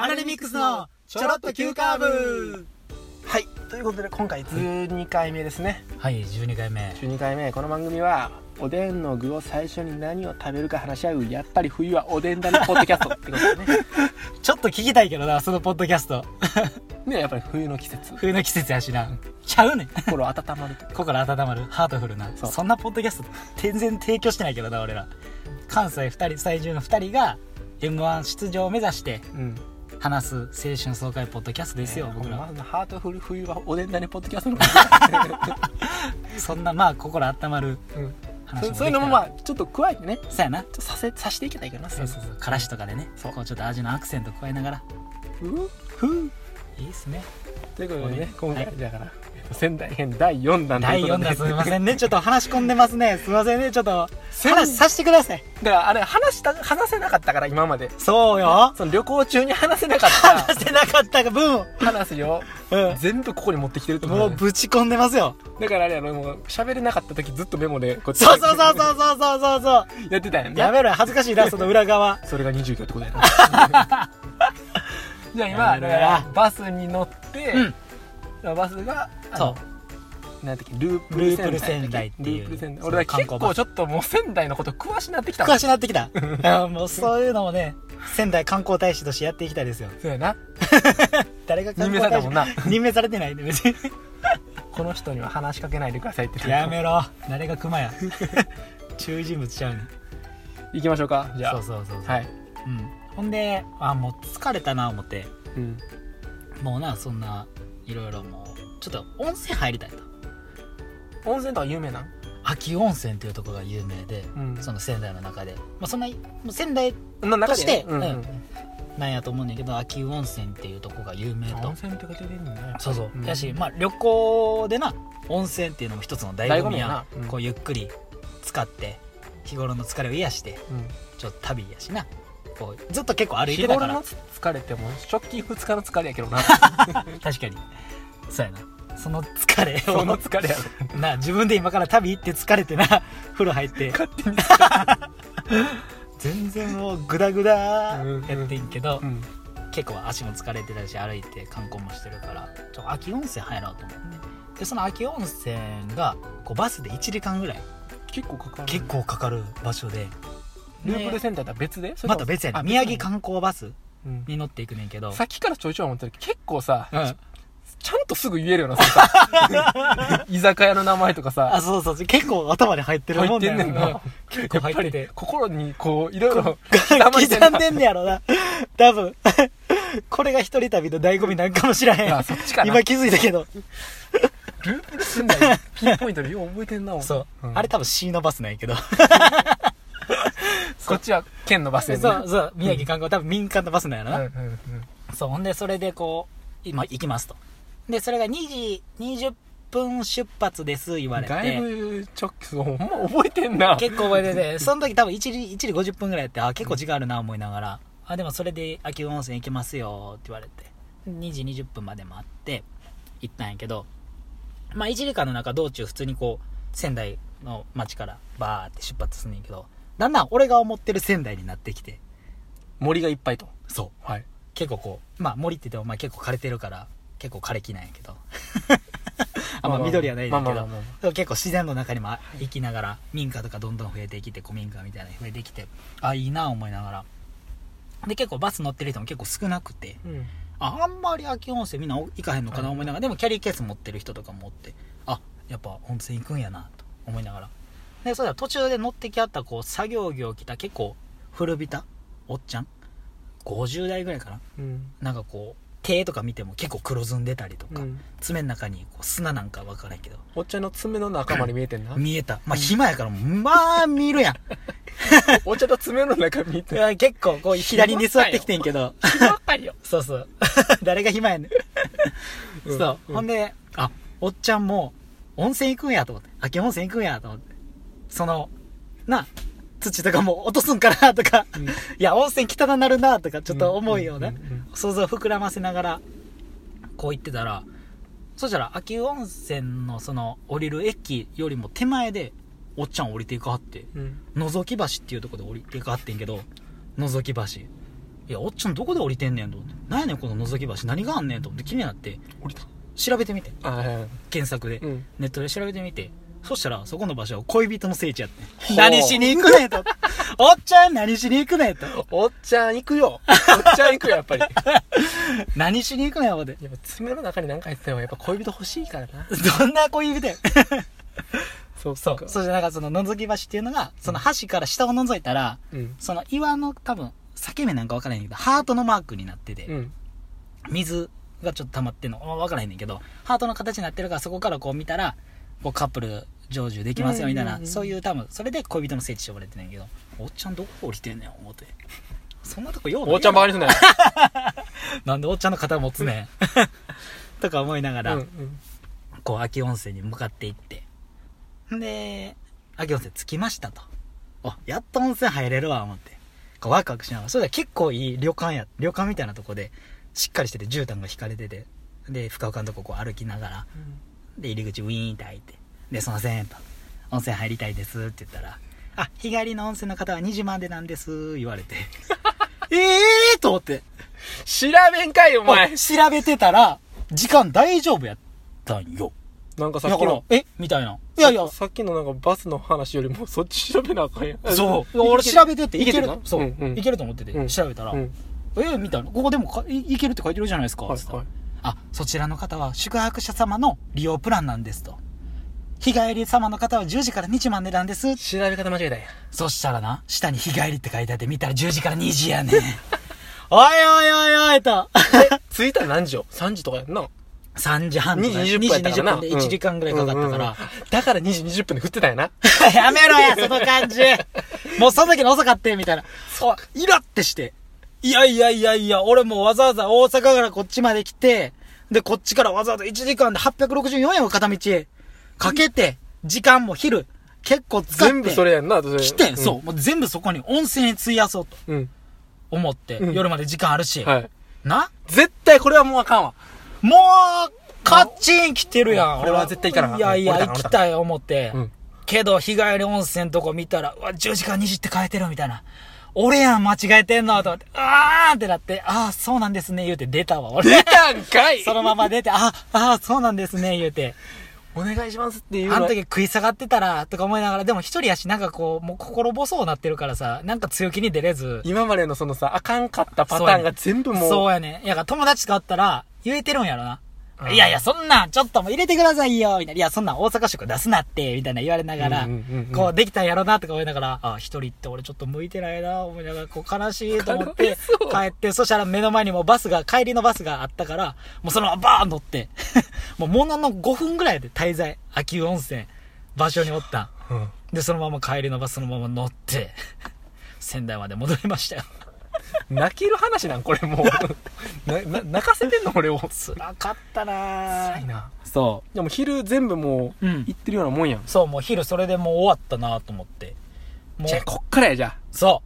アラレミックスのちょろっと急カーブ。はいということで今回12回目ですね。はい12回目。12回目。この番組はおでんの具を最初に何を食べるか話し合うやっぱり冬はおでんだねポッドキャスト。ってことでね。ちょっと聞きたいけどなそのポッドキャスト。ねやっぱり冬の季節。冬の季節やしな。ちゃうねん。心温まると。心温まる。ハートフルな。そんなポッドキャスト全然提供してないけどな俺ら。関西2人最重の2人が m 1出場を目指してうん話す青春爽快ポッドキャストですよ、ね僕らハートフル冬はおでんだねポッドキャストの。そんなまあ心温まるうん。話そそういうのもまあちょっと加えてね。そうやな。させさしていけたらいいかな。そうそうそうからしとかでね。こうちょっと味のアクセント加えながら。ふふいいっすね。ということでねはい。今回だから仙台編第4弾と第いうこと4で弾すみませんね。ちょっと話し込んでますね。すみませんね。ちょっと話させてください。だからあれ話した話せなかったから今まで。そうよ。その旅行中に話せなかっ話せなかったが分た話をうん。全部ここに持ってきてるともう。だねぶち込んでますよ。だからあれやろもう喋れなかった時ずっとメモでこうそうそうそうそうそうそうそうそう。やってたんやんな。やめろよ。恥ずかしいな その裏側。それが20秒ってことやな。じゃあ今バスに乗って、うんバスがあそのなんだっけループループル仙台っていうループル仙台俺は結構ちょっともう仙台のこと詳しなってきた詳しなってきたあもうそういうのもね仙台観光大使としてやっていきたいですよそうやな誰が観任命光大使されたもんな任命されてないね別にこの人には話しかけないでくださいってやめろ誰が熊や注意人物ちゃうねん行きましょうかじゃあそうそうそうそうはい、うん、ほんであもう疲れたな思ってうん、もうなそんないろいろもうちょっと温泉入りたいと。温泉とか有名なん？秋温泉っていうところが有名で、うん。その仙台の中で、まあ、そんな仙台の中としてうんうん。うん。なんやと思うねんだけど秋温泉っていうとこが有名と。温泉って書いてるんだね。そうそう、ん。やし、まあ、旅行でな温泉っていうのも一つの醍醐味や醍醐味やな。うん。こうゆっくり使って日頃の疲れを癒してうん。ちょっと旅やしなこうずっと結構歩いてたから。日頃の疲れても直近2日の疲れやけどな。確かに。そうやな。その疲れそをの疲れやろ。な自分で今から旅行って疲れてな。風呂入って。勝手に全然もうグダグダやってんけど、うん。結構足も疲れてたし歩いて観光もしてるからちょ秋温泉入ろうと思って。でその秋温泉がこうバスで1時間ぐらい。結構かかる。結構かかる場所でループルセンターとは別で？また別やね。宮城観光バスうん。に乗っていくねんけど。さっきからちょいちょい思ってるけど結構さうん。ちゃんとすぐ言えるよなさ 居酒屋の名前とかさ。あそうそう。結構頭に入ってる入っもんだよてんねんな。うん結構入ってて。心にこういろいろ刻んでんねやろな。多分。これが一人旅の醍醐味なんかもしらへん。あそっちかな。今気づいたけど。ループル仙台ピンポイントでよう覚えてんな俺そう、ん。あれ多分 C のバスなんやけどこっちは県のバスそやねうそう宮城観光。多分民間のバスなんやろな、うんうんうん。そうほんでそれでこう今行きますと。でそれが2時20分出発です言われだいてぶ直そうほんま覚えてんな。結構覚えてて。その時多分1時 ,1 時50分ぐらいやってあ結構時間あるな思いながら。あでもそれで秋保温泉行けますよって言われて。2時20分まで待って行ったんやけど。まあ1時間の中道中普通にこう仙台の街からバーって出発すんねんけどだんだん俺が思ってる仙台になってきて。森がいっぱいと。そう。はい。結構こうまあ森って言ってもまあ結構枯れてるから結構枯れ木なんやけど。あんま緑はないねんけど。結構自然の中にも行きながら民家とかどんどん増えてきて古民家みたいなの増えてきて。あいいな思いながら。で結構バス乗ってる人も結構少なくて。うん。ああんまり秋温泉みんな行かへんのかな思いながら。でもキャリーケース持ってる人とかもおって。あやっぱ温泉行くんやなと思いながらでそれで途中で乗ってきあったこう作業着を着た結構古びたおっちゃん。50代ぐらいかな。うん。なんかこう手とか見ても結構黒ずんでたりとか、うん。爪の中にこう砂なんか分からんけど。おっちゃんの爪の中まで見えてんな。見えた。まあ暇やからまあ見るやん。おっちゃんの爪の中見てや 結構こう左に座ってきてんけど。ばっよ。そうそう。誰が暇やねん。うん。そう、うん。ほんであおっちゃんも温泉行くんやと思って。秋温泉行くんやと思ってそのな土とかも落とすんかなとか、うんいや温泉汚なるなとかちょっと思うような、うんうんうん想像を膨らませながらこう言ってたらそしたら秋温泉のその降りる駅よりも手前でおっちゃん降りていかはってうん覗き橋っていうところで降りていかはってんけど覗き橋いや、おっちゃんどこで降りてんねんと思って。なんやねん、この覗き橋。何があんねんと思って気になって、降りた調べてみて。検索で。うんネットで調べてみて。そしたら、そこの場所は恋人の聖地やってほう。何しに行くねんと。おっちゃん何しに行くねんと。おっちゃん行くよおっちゃん行くよやっぱりやっ 何しに行くねん、思って。ぱ爪の中に何か入っててもやっぱ恋人欲しいからなどんな恋人や。そうそう。そうじゃなんかその覗き橋っていうのが、その橋から下を覗いたら、うんその岩の多分、裂け目なんかわからへんけど、ハートのマークになってて、うん水がちょっと溜まってんの、わからへんねんけど、ハートの形になってるから、そこからこう見たら、こうカップル成就できますよ、みたいな、うんうんうんそういう多分、それで恋人の聖地って呼ばれてんねんけど、おっちゃんどこ降りてんねん、思って。そんなとこようないおっちゃんばかりすんなよ なんでおっちゃんの肩持つねん。とか思いながら、うんうんこう、秋温泉に向かって行って。んで、秋温泉着きましたと。あ、やっと温泉入れるわ、思って。こうワクワクしながら。それで結構いい旅館や、旅館みたいなとこで、しっかりしてて絨毯が引かれてて、で、深岡のとここう歩きながら、で、入り口ウィーンって開いて、で、すいません、と。温泉入りたいですって言ったら、あ、日帰りの温泉の方は2時までなんです、言われて。え えーと思って。調べんかいお前調べてたら、時間大丈夫やったんよ。なんかさっきの、えみたいな。いやいや、さっきのなんかバスの話よりもそっち調べなあかんやんそう。俺調べてて、いける。そう。うんうんいけると思ってて、うん調べたら、うんえみたいな。ここでもかいいけるって書いてるじゃないですか。はいあ、そちらの方は宿泊者様の利用プランなんですと。日帰り様の方は10時から2時までなんです。調べ方間違えたんやそしたらな、下に日帰りって書いてあって見たら10時から2時やねん。おいおいおいおいと。着いたら何時よ ?3 時とかやんな3時半とか2時20分やったからな2時20分で1時間ぐらいかかったから。だから2時20分で振ってたんやな やめろや、その感じ。もうその時の遅かって、みたいな。そう、イラってして。いやいやいやいや、俺もうわざわざ大阪からこっちまで来て、で、こっちからわざわざ1時間で864円を片道かけて、時間も昼、結構使って。全部それやんな来て、そう、もう全部そこに温泉に費やそうとうん。思って、うん。夜まで時間あるし、はい。な？絶対これはもうあかんわ。もう、カッチン来てるやん。これは絶対行かなあかん。いやいや、行きたい思って。うん。けど、日帰り温泉とこ見たら、うわ、10時間2時って書いてるみたいな。俺やん、間違えてんのと思って、あーってなって、あー、そうなんですね、言うて出たわ、俺。出たんかい？そのまま出て、あ、あー、そうなんですね、言うて。お願いしますっていうのあの時食い下がってたら、とか思いながら、でも一人やし、なんかこう、もう心細うなってるからさ、なんか強気に出れず。今までのそのさあかんかったパターンが全部もうそうやね。いや、友達とかあったら、言えてるんやろな。うんいやいや、そんなん、ちょっともう入れてくださいよ、みたいな。いや、そんなん大阪食出すなって、みたいな言われながらこう、できたんやろな、とか思いながら、あ、一人って俺ちょっと向いてないな、思いながら、こう、悲しいと思って帰って、そしたら目の前にもうバスが、帰りのバスがあったから、もうそのままバーン乗って、もうものの5分ぐらいで滞在、秋保温泉、場所におったん。うんで、そのまま帰りのバスのまま乗って、仙台まで戻りましたよ。泣ける話なん？これもう。なな泣かせてんの？俺を。辛かったな。辛いな。そでも昼全部もううん。行ってるようなもんやん。う。そう、もう昼それでもう終わったなと思って。もうじゃあこっからやじゃそ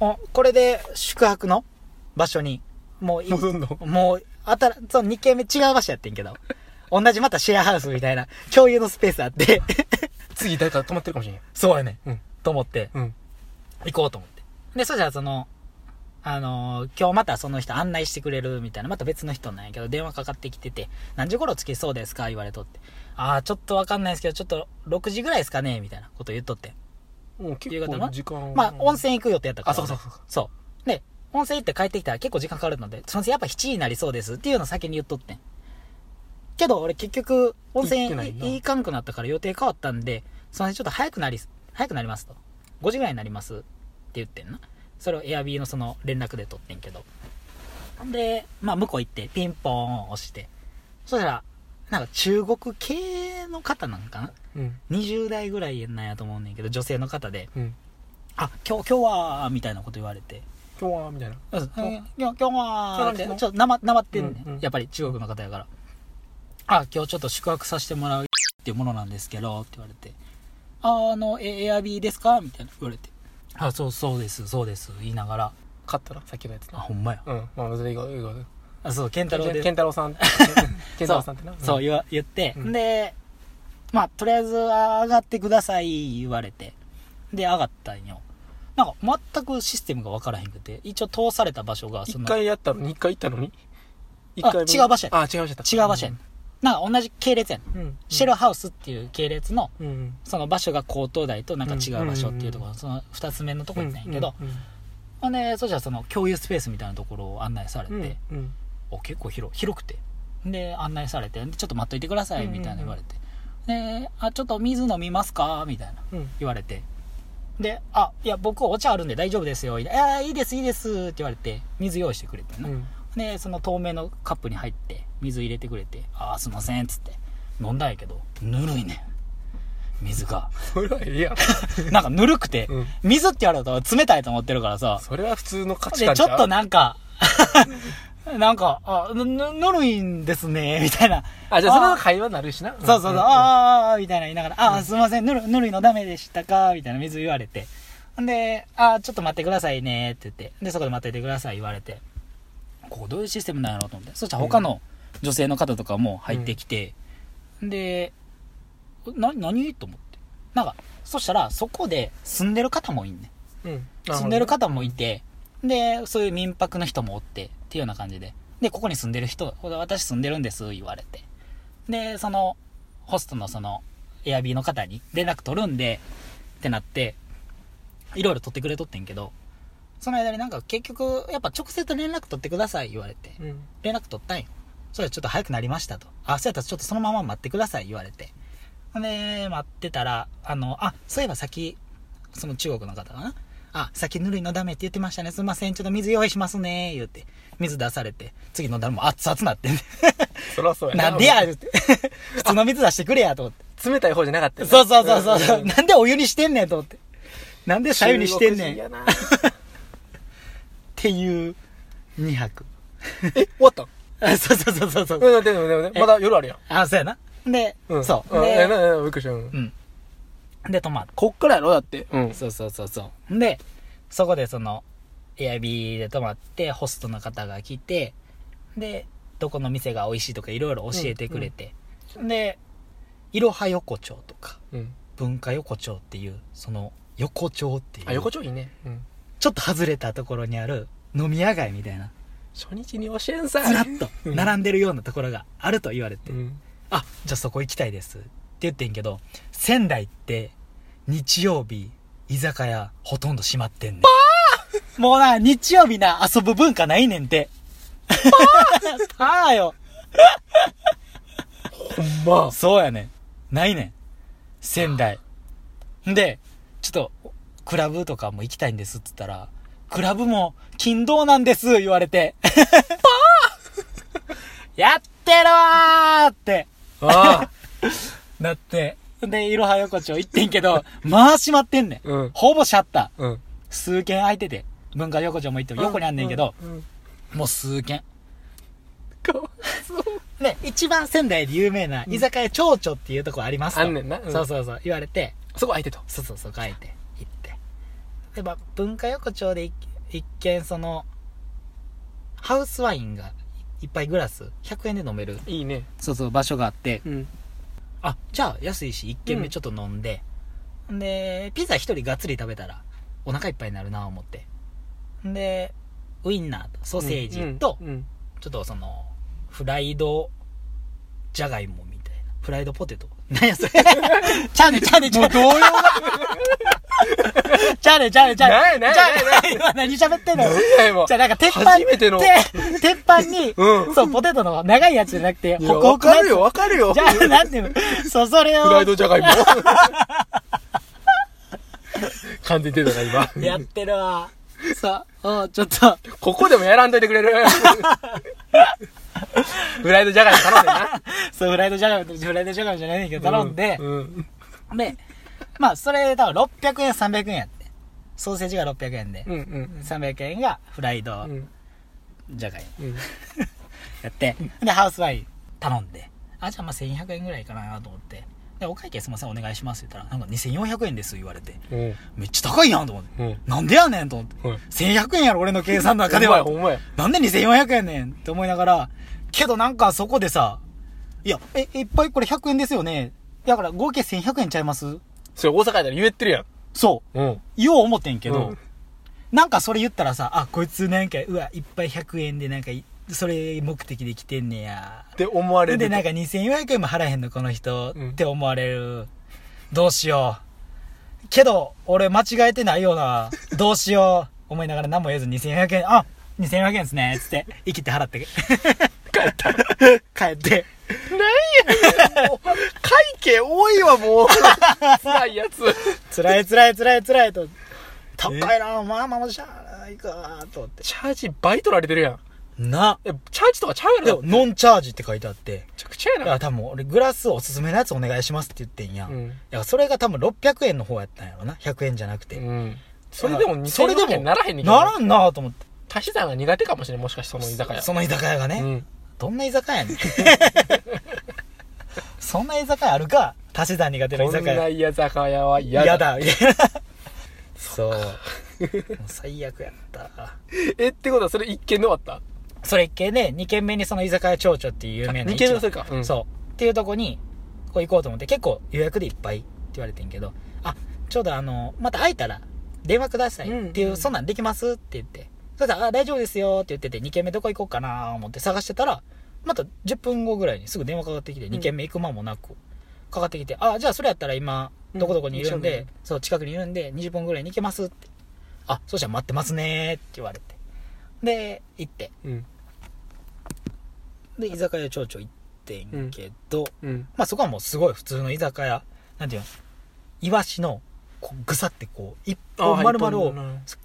う。おこれで宿泊の場所に、もういあ戻んの？もう、あたら、そう、2軒目違う場所やってんけど。同じまたシェアハウスみたいな、共有のスペースあって、次誰か泊まってるかもしれんそうやね。うん。と思って、うん。行こうと思って。で、そしたらその、あのー今日またその人案内してくれるみたいな、また別の人なんやけど、電話かかってきてて、何時頃着きそうですか言われとって。ああ、ちょっとわかんないですけど、ちょっと6時ぐらいですかねみたいなこと言っとって。もう結構時間まあ、温泉行く予定やったから。あそうかそうかそう。で、温泉行って帰ってきたら結構時間かかるので、そのやっぱ7時になりそうですっていうのを先に言っとってん。けど、俺結局、温泉行かんくなったから予定変わったんで、そのちょっと早くなり、早くなりますと。5時ぐらいになりますって言ってんな。それをエアビーのその連絡で取ってんけど。で、まあ向こう行ってピンポーン押して。そしたら、なんか中国系の方なんかな？うん。20代ぐらいなんやと思うねんけど、女性の方で、うん。あ、今日、今日は、みたいなこと言われて、今日は、みたいな。うん、今日、今日は、今日なんですちょっとなま、なまってんね、うんうんやっぱり中国の方やから。あ、今日ちょっと宿泊させてもらうっていうものなんですけど、って言われて、あ、あの、エエアビーですか？みたいな言われて。あ、そう、そうです、そうです、言いながら、買ったらさっきのやつあ、な。ほんまや。うん。まあ、それいいか、いいか。あ、そう、ケンタロウで。ケンタロウさん。ケンタロウさんってな。そう、言わ言って、うんで、まあ、とりあえず上がってください、言われて。で、上がったんよ。なんか全くシステムが分からへんくて、一応通された場所が、そ一の、回やったのに？一回行ったのに？一あ回目違う場所やあ、違う場所やった。違う場所やねん。なんか同じ系列やねん。うん。シェルハウスっていう系列の、うん。その場所が高等台となんか違う場所っていうところ、その二つ目のとこ行ったんやけど、うん、ほんで、そしたらその共有スペースみたいなところを案内されて。お結構広広くてで案内されてでちょっと待っといてくださいみたいな言われて、であちょっと水飲みますかみたいなうん。言われてであいや僕お茶あるんで大丈夫ですよいやいいですいいですって言われて水用意してくれてな、うん。でその透明のカップに入って水入れてくれてああすいませんっつって飲んだんやけどぬるいねん水がそれはええやん。なんかぬるくて、うん水って言われると冷たいと思ってるからさそれは普通の価値で、観ちょっとな。なんか、なんか、あ、ぬ、ぬぬるいんですね、みたいな。あ、じゃあそれは会話になるしな。そうそうそう、んあー、みたいな言いながら、あー、すいません、ぬる、ぬるいのダメでしたか？みたいな水言われて。んで、あー、ちょっと待ってくださいね、って言って。で、そこで待っててください、言われて。ここどういうシステムなんやろうと思って。そしたら他の女性の方とかも入ってきて、で、な、何？と思って。なんか、そしたら、そこで住んでる方もいんねん。うん。住んでる方もいて、で、そういう民泊の人もおって、っていうような感じで。で、ここに住んでる人、私住んでるんです、言われて。で、その、ホストのその、エアビーの方に連絡取るんで、ってなって、いろいろ取ってくれとってんけど、その間になんか結局、やっぱ直接連絡取ってください、言われて。うん。連絡取ったんよ。それちょっと早くなりましたと。あ、そうやったらちょっとそのまま待ってください、言われて。ほんで、待ってたら、あの、あ、そういえばさっき、その中国の方かなあ、さっきぬるいのダメって言ってましたね。すいません。ちょっと水用意しますね。言うて。水出されて。次飲んだらもう熱々なってんね。そりゃそうやなんでや言うて。普通の水出してくれやと思って。冷たい方じゃなかったそうそうそうそう。んなんでお湯にしてんねんと思って。なんで左右にしてんねん。っていう2泊。え、終わった？んあそうそうそうそうそう。うん、でもでもね、まだ夜あるやん。あ、そうやな。で、うん。そう。んえ、な、で、な、びっくりした。うんうん。で、泊まって。こっからやろ？だって。うん。そうそうそうそう。で、そこでその、エアビーで泊まって、ホストの方が来て、で、どこの店が美味しいとかいろいろ教えてくれて、で、いろは横丁とか、うん。文化横丁っていう、その、横丁っていう、あ、横丁いいね。うん。ちょっと外れたところにある飲み屋街みたいな、初日に教えんさずらっと並んでるようなところがあると言われて、うん。あ、じゃあそこ行きたいです。って言ってんけど、仙台って、日曜日、居酒屋、ほとんど閉まってんねん。もうな、日曜日な、遊ぶ文化ないねんて。パー よ。ほんま。そうやねん。ないねん。仙台。んで、ちょっと、クラブとかも行きたいんですって言ったら、クラブも、金銅なんです言われて。やってるわーって。ああ。なって、で、いろは横丁行ってんけど、まあ閉まってんねん。うん。ほぼシャッター。うん。数軒空いてて、文化横丁も行っても横にあんねんけど、うん。うんもう数軒。かわいそう。で、一番仙台で有名な居酒屋蝶々っていうとこありますと。あんねんなうんそうそうそう、言われて、そこ空いてと。そうそうそう、書いて。で、まあ、文化横丁で一一見その、ハウスワインがいっぱいグラス、100円で飲める、いいね。そうそう、場所があって、うん。あ、じゃあ安いし、一軒目ちょっと飲んで、ん、で、ピザ一人がっつり食べたら、お腹いっぱいになるなぁ思って。んで、ウインナーとソーセージと、うん。ちょっとその、フライド、じゃがいもみたいな。フライドポテト。何やそれ。ちゃうねちゃうねちゃうね。もう動揺が。ちゃうねちゃうね ちゃうね。何や何や何喋ってんの何や今じゃあなんか鉄板、初めてのて鉄板に、うんそう、ポテトの長いやつじゃなくて、ホクホクわかるよ、わかるよ。じゃあ、なんていうのそう、それを。フライドじゃがいも。完全に出たな、今。やってるわ。そう、おちょっと、ここでもやらんといてくれる。フライドじゃがいも頼んでな。そう、フライドじゃがいも、フライドじゃがいもじゃないねんけど、頼んで、うん。で、まあ、それ、多分600円、300円やって。ソーセージが600円で、うんうん300円がフライドうん。じゃがいもうん。やって、で、ハウスワイン頼んで、あ、じゃあまあ1200円ぐらいかなと思って、で、お会計すいません、お願いしますって言ったら、なんか2400円です言われて、うん。めっちゃ高いやんと思って。うん。なんでやねんと思って。うん。1100円やろ、俺の計算の中では。なんで2400円ねんって思いながら、けどなんかそこでさ、いや、え、いっぱいこれ100円ですよね。だから合計1100円ちゃいます？それ大阪やったら言えてるやん。そう。うん。言おう思ってんけど、うんなんかそれ言ったらさ、あ、こいつなんか、うわ、いっぱい100円でなんかい、それ目的で来てんねや。って思われるで、なんか2400円も払えへんの、この人、うんって思われる。どうしよう。けど、俺間違えてないよな。どうしよう。思いながら何も言えず2400円、あ、2400円ですね。つって、生きて払って。帰った帰って。もう会計多いわもう辛いやつ辛い辛い辛い辛いと。高いな、まあまあまあしゃあないか、と思って。チャージ倍取られてるやんな。えチャージとかちゃうやろでも、ノンチャージって書いてあって。めちゃくちゃやないや、多分俺グラスおすすめのやつお願いしますって言ってんや。いうんや、それが多分600円の方やったんやろな。100円じゃなくて。うんそれでもそれで2000も円ならへんねんならんなと思って。足し算が苦手かもしれんもしかしてその居酒屋その居酒屋がね。うんどんな居酒屋やねん。そんな居酒屋あるか？足し算苦手な居酒屋。な居酒屋は嫌嫌だだ。そう。最悪やった。えってことはそれ一軒で終わった？それ一軒で、二軒目にその居酒屋蝶々っていう有名な二軒目それかうんそう。っていうとこに、こう行こうと思って、結構予約でいっぱいって言われてんけど、あ、ちょうどあの、また空いたら電話くださいっていう、うんそんなんできますって言って。そしたら、あ、大丈夫ですよって言ってて、2軒目どこ行こうかな思って探してたら、また10分後ぐらいにすぐ電話かかってきて、ん2軒目行く間もなく、かかってきて、あ、じゃあそれやったら今、どこどこにいるんで、うんそう、近くにいるんで、20分ぐらいに行けますって。あ、そうしたら待ってますねって言われて。で、行って。うん。で、居酒屋町長行ってんけど、うん。まあそこはもうすごい普通の居酒屋。なんていうの？イワシの、こう、ぐさってこう、一本丸々を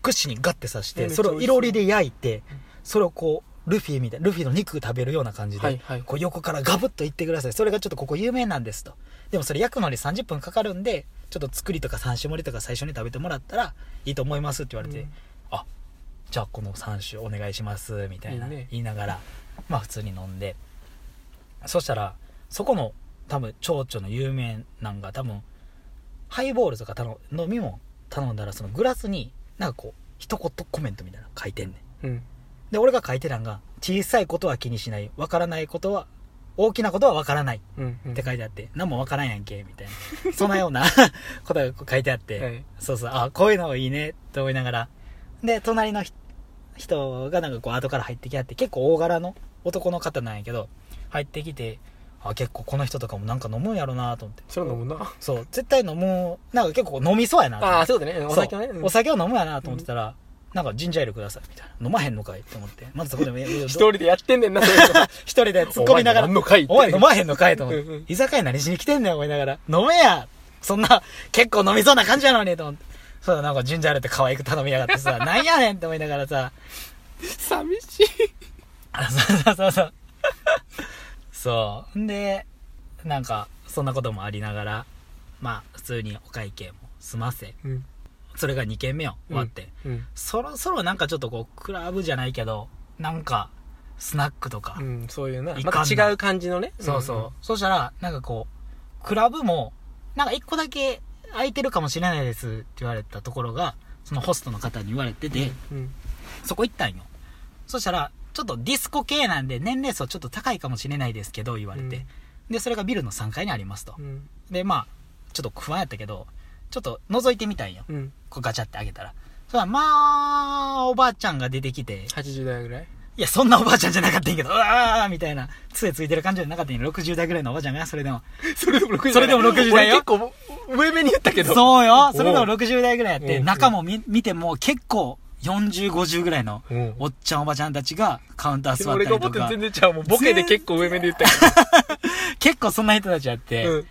串にガッて刺して、えめっちゃそれをいろりで焼いて、それをこう、ルフィみたいな、ルフィの肉食べるような感じで、はいはい。こう横からガブッといってください。それがちょっとここ有名なんですと。でもそれ焼くのに30分かかるんで、ちょっと作りとか三種盛りとか最初に食べてもらったらいいと思いますって言われて、うん。あ、じゃあこの3種お願いします、みたいな言いながら、まあ普通に飲んで、そしたら、そこの多分蝶々の有名なんが多分、ハイボールとか頼む飲み物頼んだらそのグラスになんかこう、一言コメントみたいなの書いてんねん。うんで、俺が書いてたんが、小さいことは気にしない。わからないことは、大きなことはわからない。うんうんって書いてあって、何もわからんやんけ、みたいな。そんなような ことが書いてあって、はいそうそう、あ、こういうのいいね、って思いながら。で、隣のひ人がなんかこう後から入ってきはって、結構大柄の男の方なんやけど、入ってきて、あ、結構この人とかもなんか飲むんやろなと思って。それ飲むなそう、絶対飲む、なんか結構飲みそうやなああそうだねお酒をねそうお酒を飲むやなと思ってたら、なんかジンジャーエールください、みたいな。飲まへんのかいって思って。まずそこでも、一一人でやってんねんな 一人で突っ込みながら、お前飲まへんのかいと思っうんうんて。居酒屋何しに来てんねん、思いながら。飲めやそんな、結構飲みそうな感じやのに、と思って。そうだ、なんかジンジャーエールって可愛く頼みやがってさ、なんやねんって思いながらさ、寂しい。あそうそうそうそう。そう。んで、なんか、そんなこともありながら、まあ、普通にお会計も済ませ、うん。それが2軒目を終わって、うん。そろそろなんかちょっとこう、クラブじゃないけど、なんか、スナックとか、うんそういうな。また違う感じのね。そうそう。そしたら、なんかこう、クラブも、なんか一個だけ空いてるかもしれないですって言われたところが、そのホストの方に言われてて、うんそこ行ったんよ。そしたら、ちょっとディスコ系なんで年齢層ちょっと高いかもしれないですけど、言われて。で、それがビルの3階にありますとう。んで、まあ、ちょっと不安やったけど、ちょっと覗いてみたんよ。うんこうガチャってあげたら。そしたら、まあ、おばあちゃんが出てきて、80代ぐらい？いや、そんなおばあちゃんじゃなかったんやけど、うわーみたいな、杖ついてる感じじゃなかったんやけど、60代ぐらいのおばあちゃんが、それでも。それでも60それでも60代よ。俺結構上目に言ったけど。そうよ。それでもおう60代ぐらいやって、うん。中も見見ても結構40、50ぐらいのうん。おっちゃんおばちゃんたちがカウンター座った俺りとか。が思ってる全、然ちゃうもんボケで結構上目で言ったけ 結構そんな人たちやって、どうん。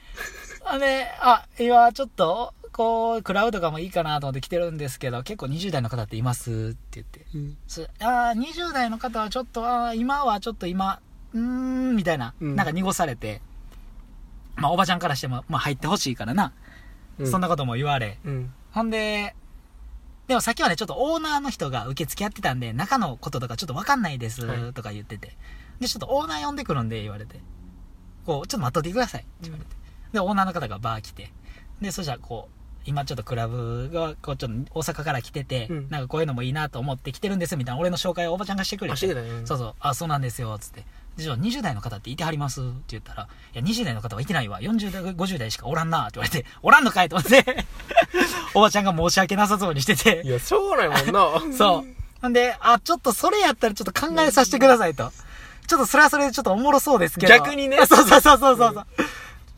あで、あ、今ちょっと、こう、クラウドとかもいいかなと思って来てるんですけど、結構20代の方っていますって言って。うん。すあー20代の方はちょっと、あー今はちょっと今、うーん、みたいな、うん。なんか濁されて、まあおばちゃんからしても、まあ入ってほしいからな、そんなことも言われ、うん。ほんで、でもさっきはね、ちょっとオーナーの人が受付やってたんで、中のこととかちょっとわかんないですはい。とか言ってて、で、ちょっとオーナー呼んでくるんで、言われて、こう、ちょっと待っといてくださいって言われて、で、オーナーの方がバー来て、で、そしたらこう、今ちょっとクラブが、こう、ちょっと大阪から来てて、うんなんかこういうのもいいなと思って来てるんです、みたいな、俺の紹介をおばちゃんがしてくれて。てねそうそう、あ、そうなんですよ、つって。で、じゃあ20代の方っていてはります？って言ったら、いや、20代の方はいてないわ。40代、50代しかおらんなって言われて、おらんのかいと思って、おばちゃんが申し訳なさそうにしててい、やしょうがないもんな そう。ほんで、あ、ちょっとそれやったらちょっと考えさせてくださいと。ちょっとそれはそれでちょっとおもろそうですけど。逆にね そうそうそうそうそう。う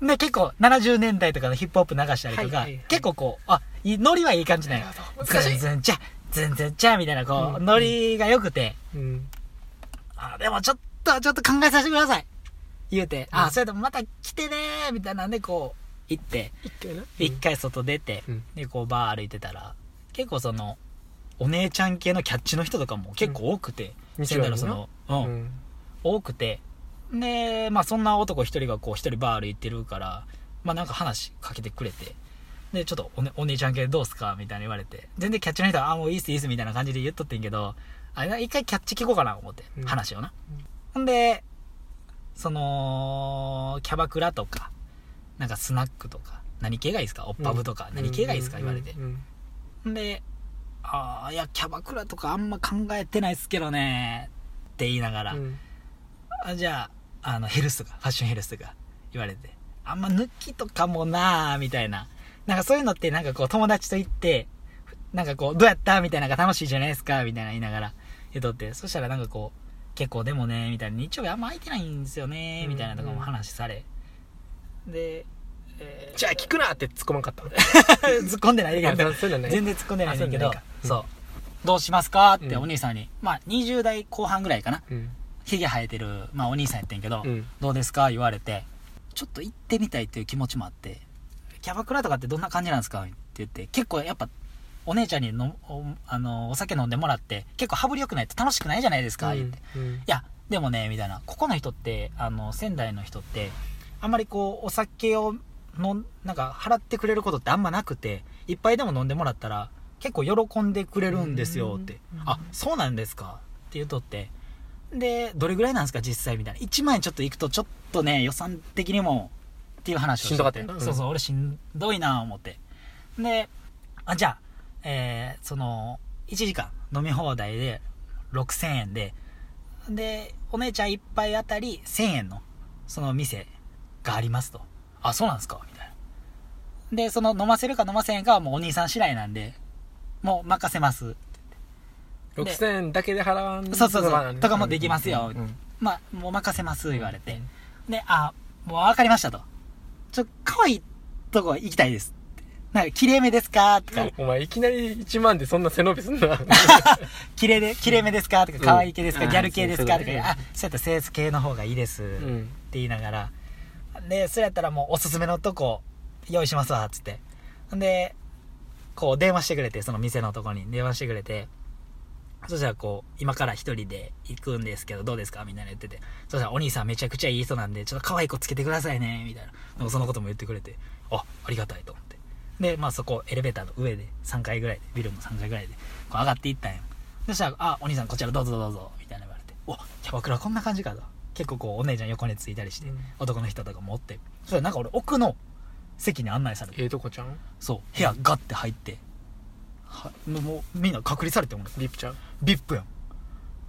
で、結構70年代とかのヒップホップ流したりとか、はいはいはい。結構こう、あ、ノリはいい感じなんよ全然ちゃ、全然ちゃ、みたいなこう、うん。ノリが良くて、うん。あ、でもちょっと、ちょっと考えさせてください。言うて、うん。あ、それでもまた来てねー、みたいなんでこう、行って、一回外出て、うん。で、こうバー歩いてたら、結構その、お姉ちゃん系のキャッチの人とかも結構多くて、うのその、うん、うん。多くて、で、まあそんな男一人がこう一人バー歩いてるから、まあなんか話しかけてくれて、で、ちょっとお,、ね、お姉ちゃん系どうすか？みたいに言われて、全然キャッチの人は、あ、もういいっすいいっすみたいな感じで言っとってんけど、あれ一回キャッチ聞こうかな思って、うん。話をな。ほん。で、その、キャバクラとか、なんかスナックとか、何系がいいですか？オッパブとか、何系がいいですか？言われて。う。ん。ほんで、ああ、いや、キャバクラとかあんま考えてないっすけどね、って言いながら、うん。あじゃあ、あの、ヘルスとか、ファッションヘルスとか言われて、あんま抜きとかもなーみたいな。なんかそういうのってなんかこう友達と行って、なんかこう、どうやったみたいなのが楽しいじゃないですかみたいな言いながら言うとって、そしたらなんかこう、結構でもね、みたいな、日曜日あんま空いてないんですよね、みたいなとかも話され。で、えーじゃあ聞くなって突っ込まんかったの？突っ込んでないけど全然突っ込んでないんだけどあそう。どうしますかってうんお兄さんに、まあ20代後半ぐらいかな。うんヒゲ生えてる、まあお兄さんやってんけど、うんどうですか言われて、ちょっと行ってみたいっていう気持ちもあって、キャバクラとかってどんな感じなんですかって言って、結構やっぱ、お姉ちゃんにのおあのお酒飲んでもらって、結構羽振り良くないと楽しくないじゃないですか、言って。うんいや、でもね、みたいな、ここの人って、あの、仙台の人って、あんまりこう、お酒をの、なんか、払ってくれることってあんまなくて、一杯でも飲んでもらったら、結構喜んでくれるんですよって。あ、そうなんですかって言うとって。で、どれぐらいなんですか実際みたいな。1万円ちょっと行くと、ちょっとね、予算的にも、っていう話をしてしんどかったよなうんそうそう、俺しんどいな思って。で、あ、じゃあ、えー、その、1時間飲み放題で6000円で、で、お姉ちゃん一杯あたり1000円の、その店がありますと。あ、そうなんですか？みたいな。で、その飲ませるか飲ませんかはもうお兄さん次第なんで、もう任せます。6000円だけで払わんそうそうそうとかもできますようんうんまあ、もう任せます、言われて。で、あ、もう分かりましたと。ちょ、可愛いとこ行きたいです。なんか、綺麗めですかとか、お前いきなり1万でそんな背伸びすんな 綺麗で、綺麗めですかとか、可愛い系ですか、うんギャル系ですかとか、あそうやったらセース系の方がいいです。ってうん言いながら。で、それやったらもうおすすめのとこ用意しますわ、つって。で、こう電話してくれて、その店のとこに電話してくれて、そしたらこう、今から一人で行くんですけど、どうですか？みたいな言ってて。そしたらお兄さんめちゃくちゃいい人なんで、ちょっと可愛い子つけてくださいね、みたいな。でもそのことも言ってくれて、あ、ありがたいと思って。で、まあそこ、エレベーターの上で、3階ぐらいで、ビルの3階ぐらいで、こう上がっていったんよ。そしたら、あ、お兄さんこちらどうぞどうぞ、みたいな言われて、お、キャバクラこんな感じかと。結構こう、お姉ちゃん横についたりして、うん男の人とかもおって。そしたらなんか俺、奥の席に案内されて、ええとこちゃんそう、部屋ガッて入って、はもうみんな隔離されてもリップちゃん。ビップやん。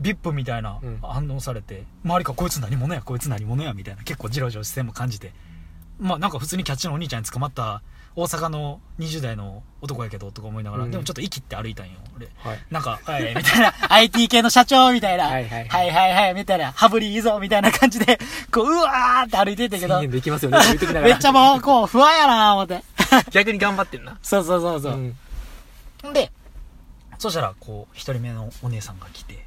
ビップみたいなうん。反応されて、周りからこいつ何者や、こいつ何者や、みたいな結構ジロジロ視線も感じて。まあなんか普通にキャッチのお兄ちゃんに捕まった大阪の20代の男やけどとか思いながら、うん。でもちょっと息って歩いたんよ、俺。はい。なんか、はい、みたいな、IT 系の社長みたいな、はいはいはい。はいはいみたいな、羽振りいいぞ、みたいな感じで、こう、うわーって歩いてったけど1000、円できますよねって言ってきなが めらっちゃもう、こう、不安やな思って。逆に頑張ってんな。そうそうそうそう。んんで、そしたら、こう、一人目のお姉さんが来て、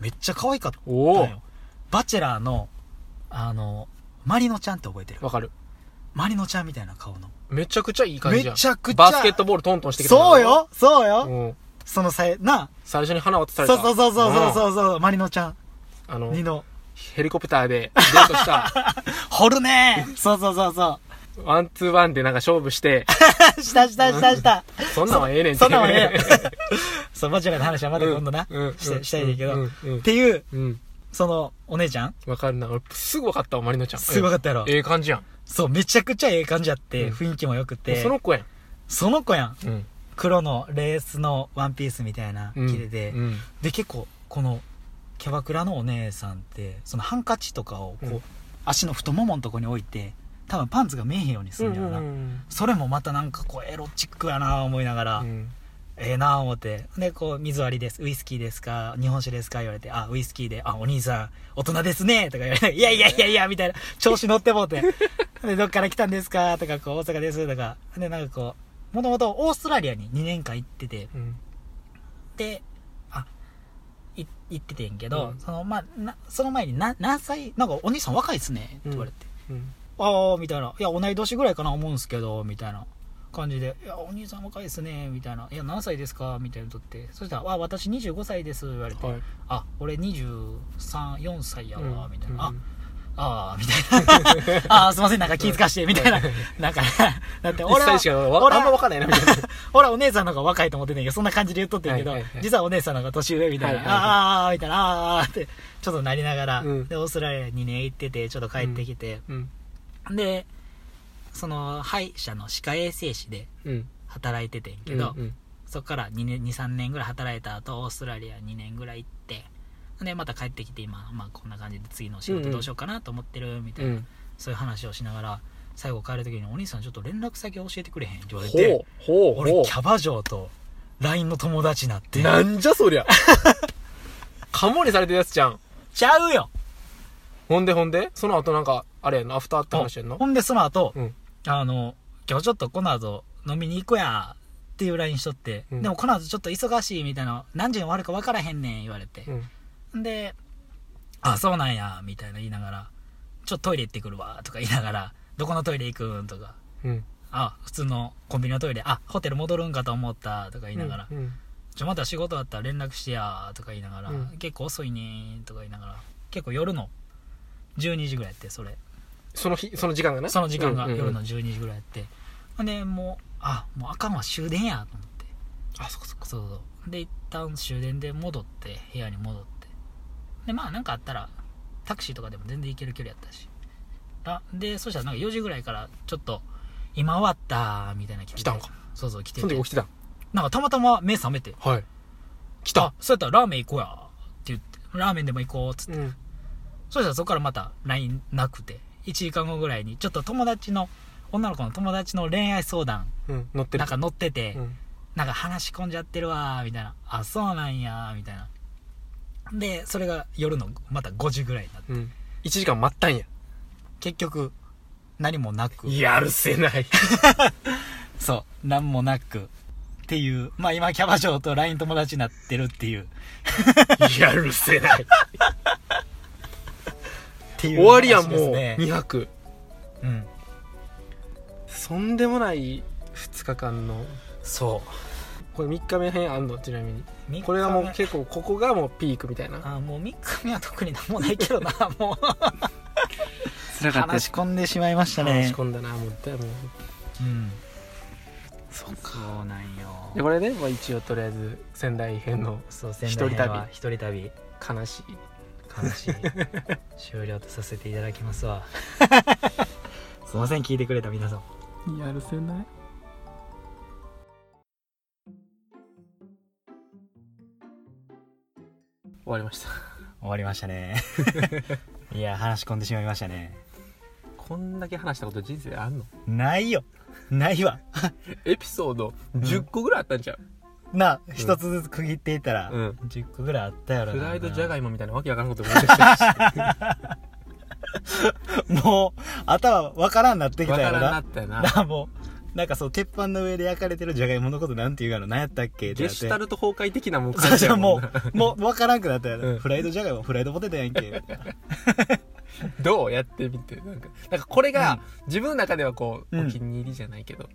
めっちゃ可愛かったよ。バチェラーの、あの、マリノちゃんって覚えてる？わかる。マリノちゃんみたいな顔の。めちゃくちゃいい感じじゃん。めちゃくちゃバスケットボールトントンしてきたそうよ。そうよ、うん。そのさえ、な最初に花渡された。そうそうそうそううそう。そう、マリノちゃん。んあのニノ。ヘリコプターでデートした。掘るねそうそうそうそワンツーワンでなんか勝負して。う。したしたしたした。そんなんはええねんそんなんはええ そう、バチェラーの話はまだ今度な、うん。してしたいんだけど、っていう、うん。その、お姉ちゃん？わかるな俺すぐわかったわマリノちゃん。すぐ分かったやろ。ええ感じやん。そう、めちゃくちゃええ感じやって、うん。雰囲気も良くて。その子やん。その子やん。うん。黒のレースのワンピースみたいなうん。着てて、うん。で結構このキャバクラのお姉さんってそのハンカチとかをこう、うん。足の太もものとこに置いて多分パンツが見えへんようにするんやろな、うんそれもまたなんかこうエロチックやな思いながら、うん。ええなあ思って。でこう水割りです。ウイスキーですか？日本酒ですか？言われてあウイスキーで。あお兄さん大人ですねとか。言われていやいやいやいやみたいな。調子乗ってもうて。でどっから来たんですか？とかこう大阪です。とか。でなんかこうもともとオーストラリアに2年間行ってて。うん。であい行っててんけど、うん。そのまあなその前にな何歳？なんかお兄さん若いっすねって言われて、うんああみたいな。いや同い年ぐらいかな思うんすけどみたいな。感じで「いやお兄さん若いですね」みたいな「いや何歳ですか?」みたいなのとって。そしたら「あ私25歳です」言われて「はい。あ俺234歳やわ」みたいな「あうん。ああ」みたいな「ああすいませんなんか気ぃつかして」みたいな。なんかだって一俺は俺はあんま分かんないな。みたいな俺はお姉さんの方が若いと思ってんねんけどそんな感じで言っとってんけど、実はお姉さんの方が年上みたいな「はいはいはい。ああ」みたいな「ああ」ってちょっとなりながら、うん。でオーストラリアに2年行っててちょっと帰ってきて、うんでその歯医者の歯科衛生士でうん。働いててんけど、うんそっから2年23年ぐらい働いた後オーストラリア2年ぐらい行ってでまた帰ってきて今、まあ、こんな感じで次の仕事どうしようかなと思ってるみたいな、うん。そういう話をしながら最後帰る時に「お兄さんちょっと連絡先教えてくれへん」って言われてほうほう俺ほキャバ嬢と LINE の友達になって。うなんじゃそりゃ。カモにされてるやつじゃん。ちゃうよほんでほんで？その後なんかあれやんのアフターって話やんのほんでその後、うん。あの今日ちょっとこの後飲みに行こうやっていう LINE しとって、うん。でもこの後ちょっと忙しいみたいな何時に終わるか分からへんねん言われて。う、ん。であそうなんやみたいな言いながらちょっとトイレ行ってくるわとか言いながらどこのトイレ行くんとか。うん。あ普通のコンビニのトイレあホテル戻るんかと思ったとか言いながら、うんちょまた仕事あったら連絡してやとか言いながら、うん。結構遅いねーとか言いながら結構夜の12時ぐらいやってそれ。その日その時間がね？その時間が夜の12時ぐらいやって、ほんでもうあもうあかんわ終電やと思って。あそこそこそうそうで一旦終電で戻って部屋に戻って。でまあなんかあったらタクシーとかでも全然行ける距離やったし。あでそしたらなんか4時ぐらいからちょっと今終わったみたいな来たんか。そうそう来てて。その時起きてたなんかたまたま目覚めて。はい。来あそうやったらラーメン行こうやって言って。ラーメンでも行こうっつって、うんそしたらそこからまた LINE なくて1時間後ぐらいにちょっと友達の女の子の友達の恋愛相談うん乗ってる。なんか乗ってて、うん。なんか話し込んじゃってるわーみたいな。あそうなんやーみたいな。でそれが夜のまた5時ぐらいになって。うん。1時間待ったんや。結局何もなく。やるせない そう何もなく。っていうまあ今キャバ嬢と LINE 友達になってるっていう。やるせないっていう終わりやん話もうですね。2泊。うん。そんでもない2日間の。そこれ3日目編あんの？ちなみに。う3日目。これはもう結構ここがもうピークみたいな。あもう3日目は特に何もないけどな もう。辛話し込んでしまいました話ねし込んだなもう。だもううん。そうか。そうなんよ。でこれで、まあ、一応とりあえず仙台編のそう一人旅。一人旅。悲しい悲しい終了とさせていただきますわ。すいません聞いてくれた皆さん。やるせない。終わりました。終わりましたね。いや話し込んでしまいましたね。こんだけ話したこと人生あんの？ないよ。ないわ。エピソード10個ぐらいあったんちゃう、な一つずつ区切っていったら、うん。10個ぐらいあったやろフライドじゃがいいもみたいなわけわからんこと思い出したし もう頭わからんなってきわたやろな。からんなったよな。もうなんかそう鉄板の上で焼かれてるじゃがいものことなんて言うかの何やったっけってゲなって。シュタルト崩壊的なもんそうそうもなうもう分からんくなったやろ、うん。フライドじゃがいもフライドポテトやんけ。どうやってみてなんか。なんかこれが、うん。自分の中ではこう、うん。お気に入りじゃないけど。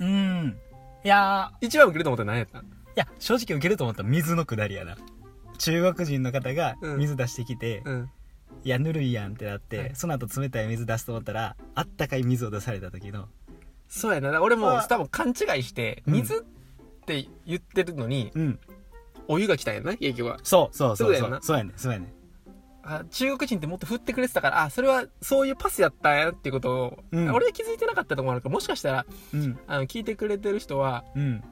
うん。いやー。一番受けると思ったら何やったん？いや、正直受けると思ったら水のくだりやな。中国人の方がうん。水出してきて、うん。いや、ぬるいやんってなって、はい。その後冷たい水出すと思ったら、あったかい水を出された時の、そうやな。俺もあ多分勘違いしてうん。水って言ってるのに、うん。お湯が来たんやな結局は。そうそうそうそうそうやんな。そうやねんそうやねん。あ中国人ってもっと振ってくれてたからあそれはそういうパスやったんやっていうことを、うん。俺は気づいてなかったところあるからもしかしたらうん。あの聞いてくれてる人はうん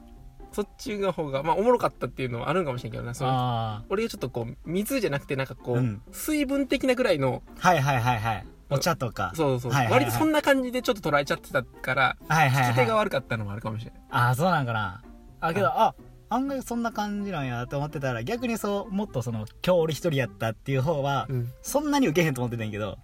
そっちの方がまあおもろかったっていうのはあるんかもしれんけどなそのあ俺がちょっとこう水じゃなくてなんかこう、うん。水分的なぐらいのあはいはいはいはい。お茶とか。そうそう、はいはいはい。割とそんな感じでちょっと捉えちゃってたからはいはいはい。聞き手が悪かったのもあるかもしれない、ああそうなんかな。あけどあ案外そんな感じなんやと思ってたら逆にそうもっとその今日俺一人やったっていう方はうん。そんなに受けへんと思ってたんやけど。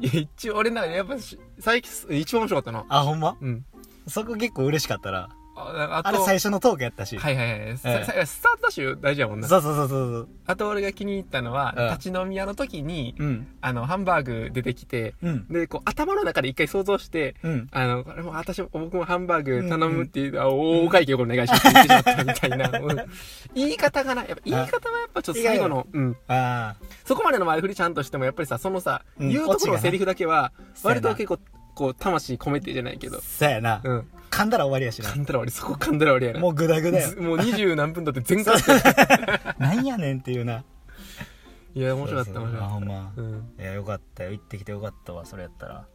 いや一応俺の中でやっぱし最近一番面白かったなあほんま？うん。そこ結構嬉しかったらああれ最初のトークやったし、はいはいはい、さえスタートダッシュ大事やもんな。そうそうそうそうあと俺が気に入ったのは、うん。立ち飲み屋の時にうん。あのハンバーグ出てきてうん。でこう頭の中で一回想像してうん。あの、これも私も、僕もハンバーグ頼むっていう、あおお会計お願いしますって言ってしまったみたいな。うん言い方がな、やっぱ言い方はやっぱちょっと最後の、うん。あそこまでの前振りちゃんとしても、やっぱりさ、そのさ、うん。言うところのセリフだけは、割と結構、こう、魂込めてじゃないけど。あ、そうやな、うん。噛んだら終わりやしな。噛んだら俺、そこ噛んだら俺やな。もうグダグダよず もう二十何分だって全開してるなんやねんっていうな。いや、面白かった、面白かっあほんま。いやよかったよ。行ってきてよかったわそれやったら